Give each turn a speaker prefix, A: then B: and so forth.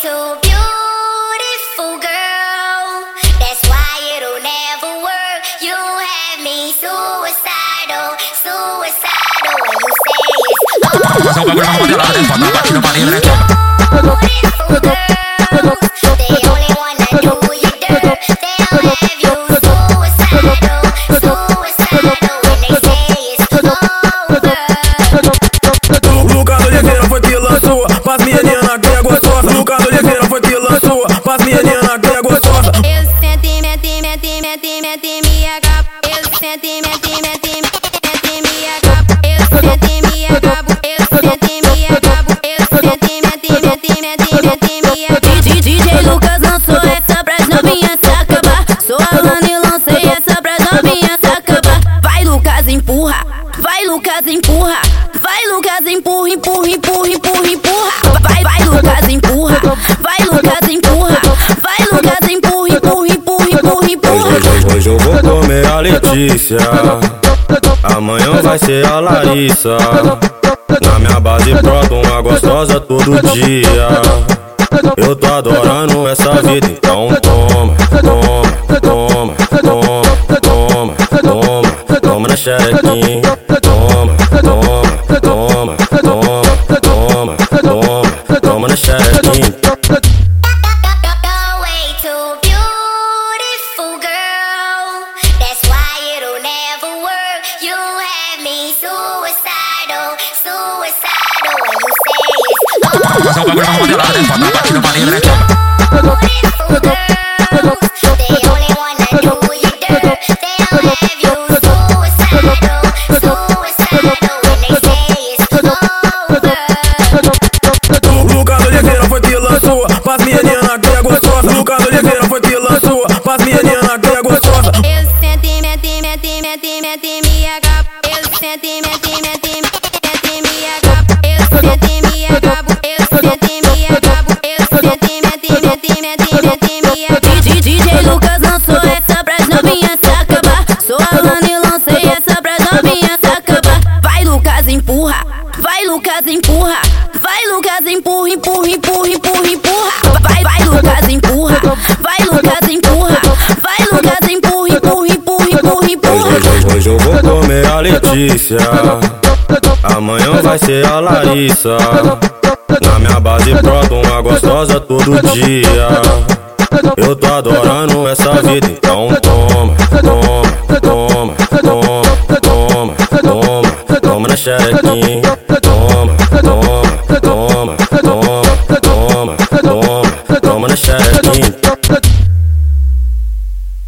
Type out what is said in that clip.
A: too beautiful, girl. That's why it'll never work. You have me suicidal, suicidal when you say it's over. Beautiful girls,
B: empurra. Vai Lucas, empurra. Vai Lucas, empurra, empurra, empurra, empurra, empurra. Vai, vai Lucas, empurra. Vai Lucas, empurra. Vai Lucas, empurra, empurra, empurra, empurra, empurra.
C: Hoje, hoje eu vou Letícia. Amanhã vai ser a Larissa. Na minha base brota uma gostosa todo dia. Eu tô adorando essa vida, então toma, toma, toma, toma, toma, toma, toma na xerequinha
A: you suicidal, suicidal when they say it's over.
C: No caso de quem foi que lançou Pras menina que é gostosa de quem foi que lançou Pras menina que é gostosa
A: Eu senti, meti, meti, meti, meti minha capa. Eu senti, meti, meti, meti minha capa. Eu senti, me
B: Lucas, empurra. Vai Lucas, empurra, empurra, empurra, empurra, empurra. Vai, vai Lucas, empurra. Vai Lucas, empurra. Vai Lucas, empurra, empurra, empurra, empurra, empurra.
C: Hoje, eu vou comer a Letícia Amanhã vai ser a Larissa Na minha base brota uma gostosa todo dia Eu tô adorando essa vida, então toma, toma, toma, toma, toma, toma, toma na xerequinha